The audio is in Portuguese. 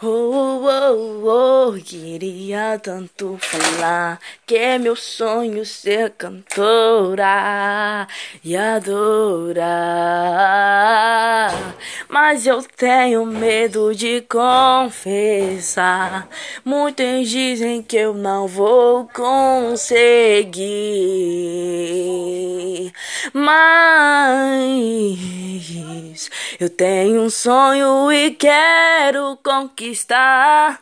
Oh, oh, oh, queria tanto falar que é meu sonho ser cantora e adorar. Mas eu tenho medo de confessar. Muitos dizem que eu não vou conseguir. Mas eu tenho um sonho e quero conquistar.